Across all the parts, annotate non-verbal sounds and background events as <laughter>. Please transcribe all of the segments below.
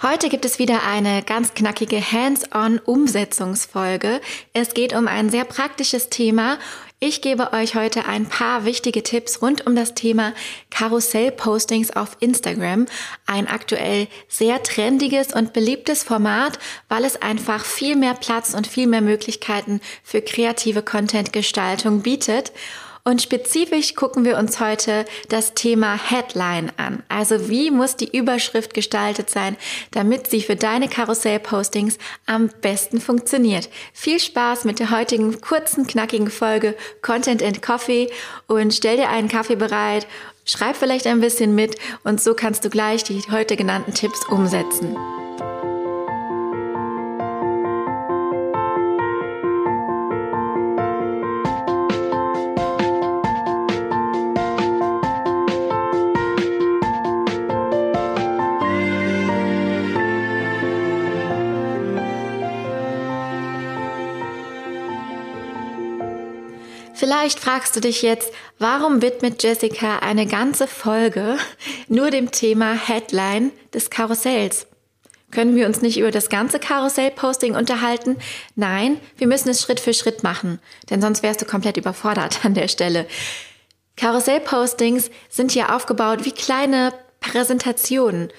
Heute gibt es wieder eine ganz knackige Hands-on-Umsetzungsfolge. Es geht um ein sehr praktisches Thema. Ich gebe euch heute ein paar wichtige Tipps rund um das Thema Karussell-Postings auf Instagram. Ein aktuell sehr trendiges und beliebtes Format, weil es einfach viel mehr Platz und viel mehr Möglichkeiten für kreative Content-Gestaltung bietet. Und spezifisch gucken wir uns heute das Thema Headline an. Also wie muss die Überschrift gestaltet sein, damit sie für deine Karussell-Postings am besten funktioniert. Viel Spaß mit der heutigen kurzen, knackigen Folge Content and Coffee und stell dir einen Kaffee bereit, schreib vielleicht ein bisschen mit und so kannst du gleich die heute genannten Tipps umsetzen. Vielleicht fragst du dich jetzt, warum widmet Jessica eine ganze Folge nur dem Thema Headline des Karussells? Können wir uns nicht über das ganze Karussell-Posting unterhalten? Nein, wir müssen es Schritt für Schritt machen, denn sonst wärst du komplett überfordert an der Stelle. Karussell-Postings sind hier aufgebaut wie kleine Präsentationen.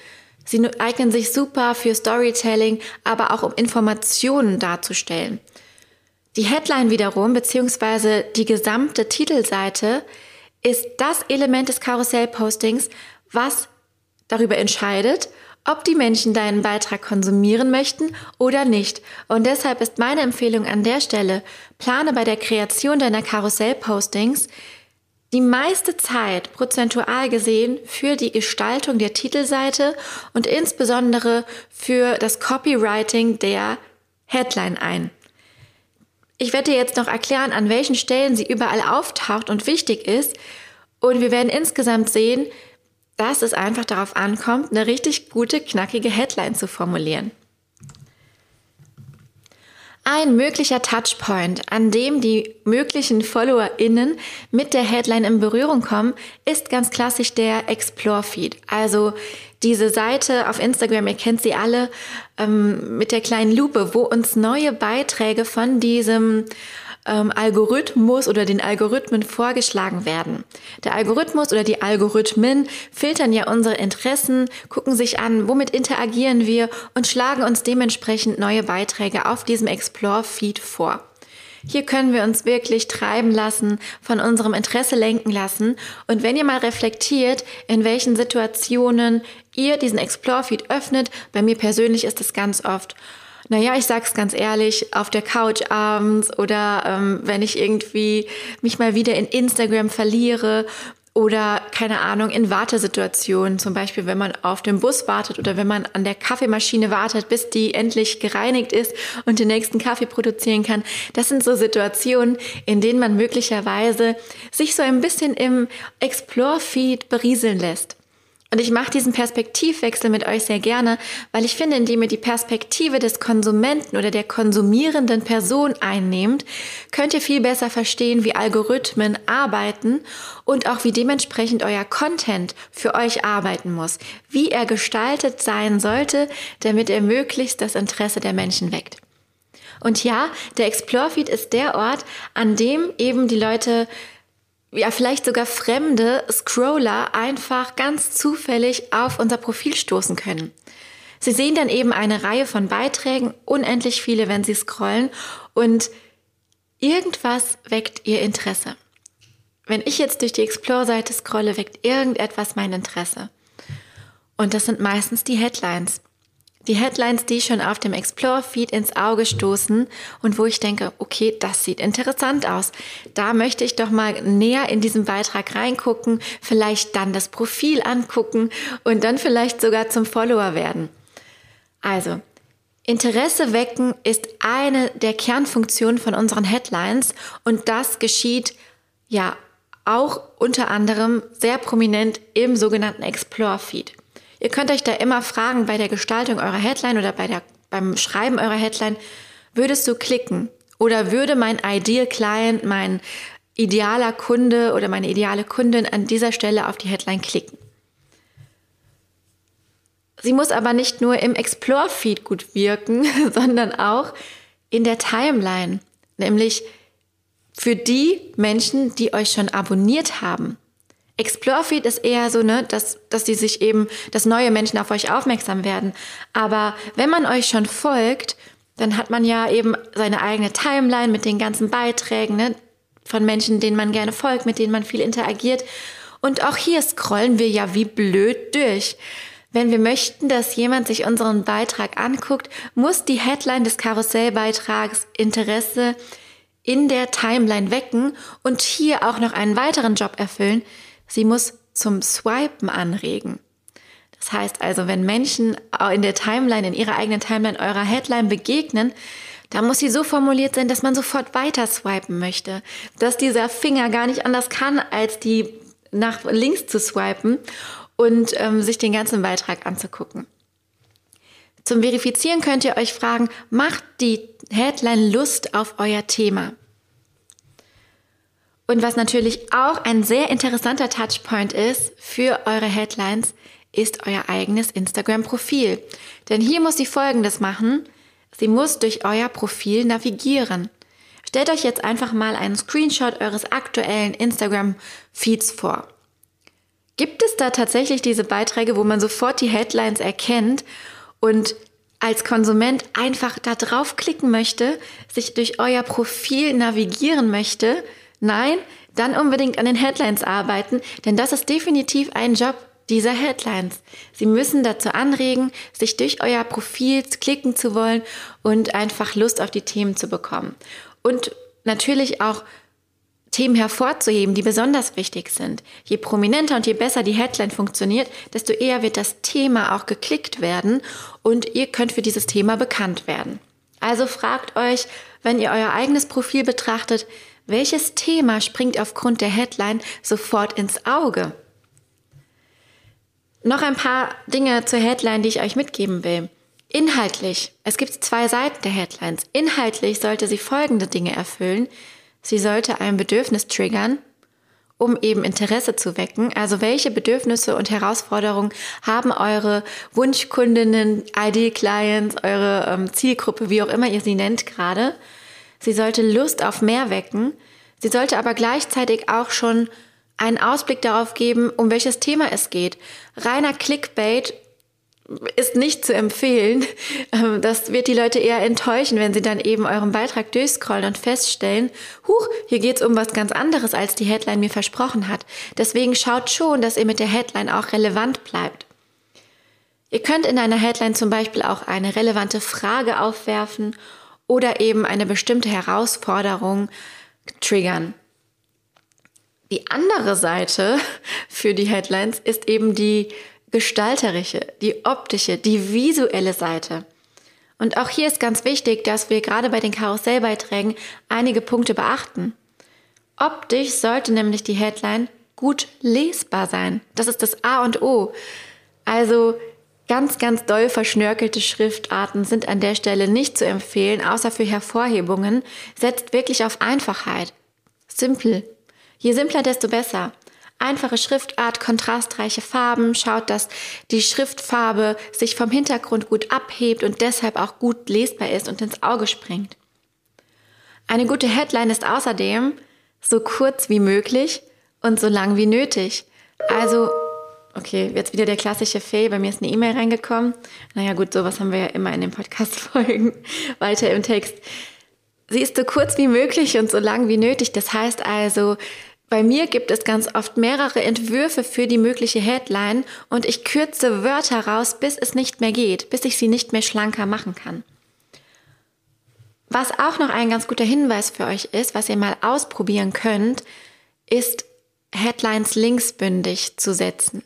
Sie eignen sich super für Storytelling, aber auch um Informationen darzustellen. Die Headline wiederum, beziehungsweise die gesamte Titelseite, ist das Element des Karussellpostings, was darüber entscheidet, ob die Menschen deinen Beitrag konsumieren möchten oder nicht. Und deshalb ist meine Empfehlung an der Stelle, plane bei der Kreation deiner Karussellpostings die meiste Zeit prozentual gesehen für die Gestaltung der Titelseite und insbesondere für das Copywriting der Headline ein. Ich werde dir jetzt noch erklären, an welchen Stellen sie überall auftaucht und wichtig ist. Und wir werden insgesamt sehen, dass es einfach darauf ankommt, eine richtig gute, knackige Headline zu formulieren. Ein möglicher Touchpoint, an dem die möglichen FollowerInnen mit der Headline in Berührung kommen, ist ganz klassisch der Explore-Feed. Also diese Seite auf Instagram, ihr kennt sie alle, ähm, mit der kleinen Lupe, wo uns neue Beiträge von diesem ähm, Algorithmus oder den Algorithmen vorgeschlagen werden. Der Algorithmus oder die Algorithmen filtern ja unsere Interessen, gucken sich an, womit interagieren wir und schlagen uns dementsprechend neue Beiträge auf diesem Explore-Feed vor. Hier können wir uns wirklich treiben lassen, von unserem Interesse lenken lassen. Und wenn ihr mal reflektiert, in welchen Situationen ihr diesen Explore-Feed öffnet, bei mir persönlich ist es ganz oft, naja, ich sag's ganz ehrlich, auf der Couch abends oder ähm, wenn ich irgendwie mich mal wieder in Instagram verliere oder keine Ahnung, in Wartesituationen, zum Beispiel wenn man auf dem Bus wartet oder wenn man an der Kaffeemaschine wartet, bis die endlich gereinigt ist und den nächsten Kaffee produzieren kann. Das sind so Situationen, in denen man möglicherweise sich so ein bisschen im Explore-Feed berieseln lässt. Und ich mache diesen Perspektivwechsel mit euch sehr gerne, weil ich finde, indem ihr die Perspektive des Konsumenten oder der konsumierenden Person einnehmt, könnt ihr viel besser verstehen, wie Algorithmen arbeiten und auch wie dementsprechend euer Content für euch arbeiten muss, wie er gestaltet sein sollte, damit er möglichst das Interesse der Menschen weckt. Und ja, der Explore Feed ist der Ort, an dem eben die Leute ja, vielleicht sogar fremde Scroller einfach ganz zufällig auf unser Profil stoßen können. Sie sehen dann eben eine Reihe von Beiträgen, unendlich viele, wenn sie scrollen und irgendwas weckt ihr Interesse. Wenn ich jetzt durch die Explore-Seite scrolle, weckt irgendetwas mein Interesse. Und das sind meistens die Headlines. Die Headlines, die schon auf dem Explore-Feed ins Auge stoßen und wo ich denke, okay, das sieht interessant aus. Da möchte ich doch mal näher in diesen Beitrag reingucken, vielleicht dann das Profil angucken und dann vielleicht sogar zum Follower werden. Also, Interesse wecken ist eine der Kernfunktionen von unseren Headlines und das geschieht ja auch unter anderem sehr prominent im sogenannten Explore-Feed. Ihr könnt euch da immer fragen bei der Gestaltung eurer Headline oder bei der, beim Schreiben eurer Headline, würdest du klicken? Oder würde mein Ideal Client, mein idealer Kunde oder meine ideale Kundin an dieser Stelle auf die Headline klicken? Sie muss aber nicht nur im Explore-Feed gut wirken, <laughs> sondern auch in der Timeline, nämlich für die Menschen, die euch schon abonniert haben. Explore-Feed ist eher so, ne, dass, dass die sich eben, dass neue Menschen auf euch aufmerksam werden. Aber wenn man euch schon folgt, dann hat man ja eben seine eigene Timeline mit den ganzen Beiträgen, ne, von Menschen, denen man gerne folgt, mit denen man viel interagiert. Und auch hier scrollen wir ja wie blöd durch. Wenn wir möchten, dass jemand sich unseren Beitrag anguckt, muss die Headline des Karussellbeitrags Interesse in der Timeline wecken und hier auch noch einen weiteren Job erfüllen. Sie muss zum Swipen anregen. Das heißt also, wenn Menschen in der Timeline, in ihrer eigenen Timeline eurer Headline begegnen, da muss sie so formuliert sein, dass man sofort weiter swipen möchte. Dass dieser Finger gar nicht anders kann, als die nach links zu swipen und ähm, sich den ganzen Beitrag anzugucken. Zum Verifizieren könnt ihr euch fragen, macht die Headline Lust auf euer Thema? Und was natürlich auch ein sehr interessanter Touchpoint ist für eure Headlines, ist euer eigenes Instagram-Profil. Denn hier muss sie Folgendes machen. Sie muss durch euer Profil navigieren. Stellt euch jetzt einfach mal einen Screenshot eures aktuellen Instagram-Feeds vor. Gibt es da tatsächlich diese Beiträge, wo man sofort die Headlines erkennt und als Konsument einfach da draufklicken möchte, sich durch euer Profil navigieren möchte? Nein, dann unbedingt an den Headlines arbeiten, denn das ist definitiv ein Job, dieser Headlines. Sie müssen dazu anregen, sich durch euer Profil klicken zu wollen und einfach Lust auf die Themen zu bekommen. Und natürlich auch Themen hervorzuheben, die besonders wichtig sind. Je prominenter und je besser die Headline funktioniert, desto eher wird das Thema auch geklickt werden und ihr könnt für dieses Thema bekannt werden. Also fragt euch, wenn ihr euer eigenes Profil betrachtet, welches Thema springt aufgrund der Headline sofort ins Auge? Noch ein paar Dinge zur Headline, die ich euch mitgeben will. Inhaltlich. Es gibt zwei Seiten der Headlines. Inhaltlich sollte sie folgende Dinge erfüllen. Sie sollte ein Bedürfnis triggern, um eben Interesse zu wecken. Also welche Bedürfnisse und Herausforderungen haben eure Wunschkundinnen, ID-Clients, eure ähm, Zielgruppe, wie auch immer ihr sie nennt gerade. Sie sollte Lust auf mehr wecken. Sie sollte aber gleichzeitig auch schon einen Ausblick darauf geben, um welches Thema es geht. Reiner Clickbait ist nicht zu empfehlen. Ähm, das wird die Leute eher enttäuschen, wenn sie dann eben euren Beitrag durchscrollen und feststellen, huch, hier geht's um was ganz anderes, als die Headline mir versprochen hat. Deswegen schaut schon, dass ihr mit der Headline auch relevant bleibt. Ihr könnt in einer Headline zum Beispiel auch eine relevante Frage aufwerfen oder eben eine bestimmte Herausforderung triggern. Die andere Seite <laughs> für die Headlines ist eben die gestalterische, die optische, die visuelle Seite. Und auch hier ist ganz wichtig, dass wir gerade bei den Karussellbeiträgen einige Punkte beachten. Optisch sollte nämlich die Headline gut lesbar sein. Das ist das A und O. Also ganz, ganz doll verschnörkelte Schriftarten sind an der Stelle nicht zu empfehlen, außer für Hervorhebungen. Setzt wirklich auf Einfachheit. Simple, Je simpler, desto besser. Einfache Schriftart, kontrastreiche Farben, schaut, dass die Schriftfarbe sich vom Hintergrund gut abhebt und deshalb auch gut lesbar ist und ins Auge springt. Eine gute Headline ist außerdem so kurz wie möglich und so lang wie nötig. Also, okay, jetzt wieder der klassische Fail. Bei mir ist eine E-Mail reingekommen. Naja, gut, sowas haben wir ja immer in den Podcast-Folgen. <laughs> Weiter im Text. Sie ist so kurz wie möglich und so lang wie nötig. Das heißt also, bei mir gibt es ganz oft mehrere Entwürfe für die mögliche Headline und ich kürze Wörter raus, bis es nicht mehr geht, bis ich sie nicht mehr schlanker machen kann. Was auch noch ein ganz guter Hinweis für euch ist, was ihr mal ausprobieren könnt, ist Headlines linksbündig zu setzen.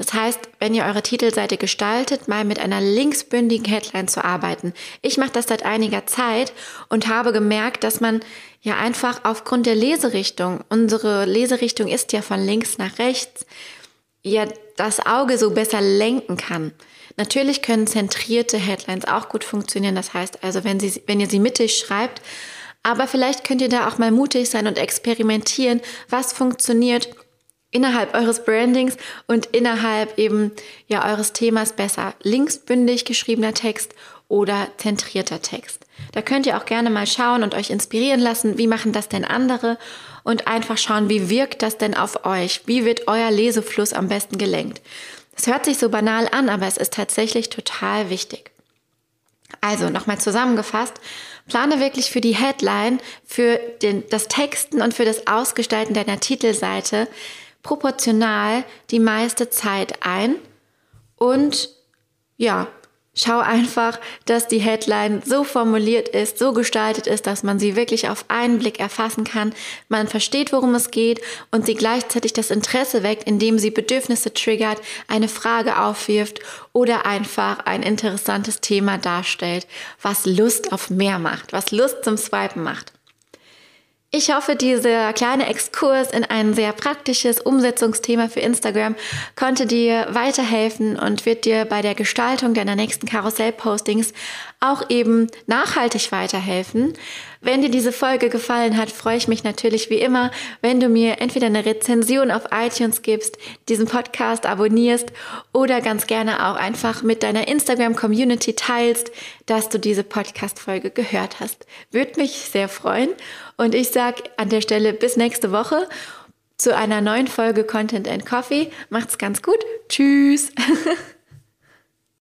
Das heißt, wenn ihr eure Titelseite gestaltet, mal mit einer linksbündigen Headline zu arbeiten. Ich mache das seit einiger Zeit und habe gemerkt, dass man ja einfach aufgrund der Leserichtung, unsere Leserichtung ist ja von links nach rechts, ja das Auge so besser lenken kann. Natürlich können zentrierte Headlines auch gut funktionieren. Das heißt also, wenn, sie, wenn ihr sie mittig schreibt, aber vielleicht könnt ihr da auch mal mutig sein und experimentieren, was funktioniert innerhalb eures Brandings und innerhalb eben ja eures Themas besser linksbündig geschriebener Text oder zentrierter Text. Da könnt ihr auch gerne mal schauen und euch inspirieren lassen, wie machen das denn andere und einfach schauen, wie wirkt das denn auf euch? Wie wird euer Lesefluss am besten gelenkt? Es hört sich so banal an, aber es ist tatsächlich total wichtig. Also nochmal zusammengefasst, plane wirklich für die Headline, für den, das Texten und für das Ausgestalten deiner Titelseite proportional die meiste Zeit ein und ja, Schau einfach, dass die Headline so formuliert ist, so gestaltet ist, dass man sie wirklich auf einen Blick erfassen kann, man versteht, worum es geht und sie gleichzeitig das Interesse weckt, indem sie Bedürfnisse triggert, eine Frage aufwirft oder einfach ein interessantes Thema darstellt, was Lust auf mehr macht, was Lust zum Swipen macht. Ich hoffe, dieser kleine Exkurs in ein sehr praktisches Umsetzungsthema für Instagram konnte dir weiterhelfen und wird dir bei der Gestaltung deiner nächsten Karussell-Postings auch eben nachhaltig weiterhelfen. Wenn dir diese Folge gefallen hat, freue ich mich natürlich wie immer, wenn du mir entweder eine Rezension auf iTunes gibst, diesen Podcast abonnierst oder ganz gerne auch einfach mit deiner Instagram-Community teilst, dass du diese Podcast-Folge gehört hast. Würde mich sehr freuen. Und ich sage an der Stelle bis nächste Woche zu einer neuen Folge Content and Coffee. Macht's ganz gut. Tschüss. <laughs>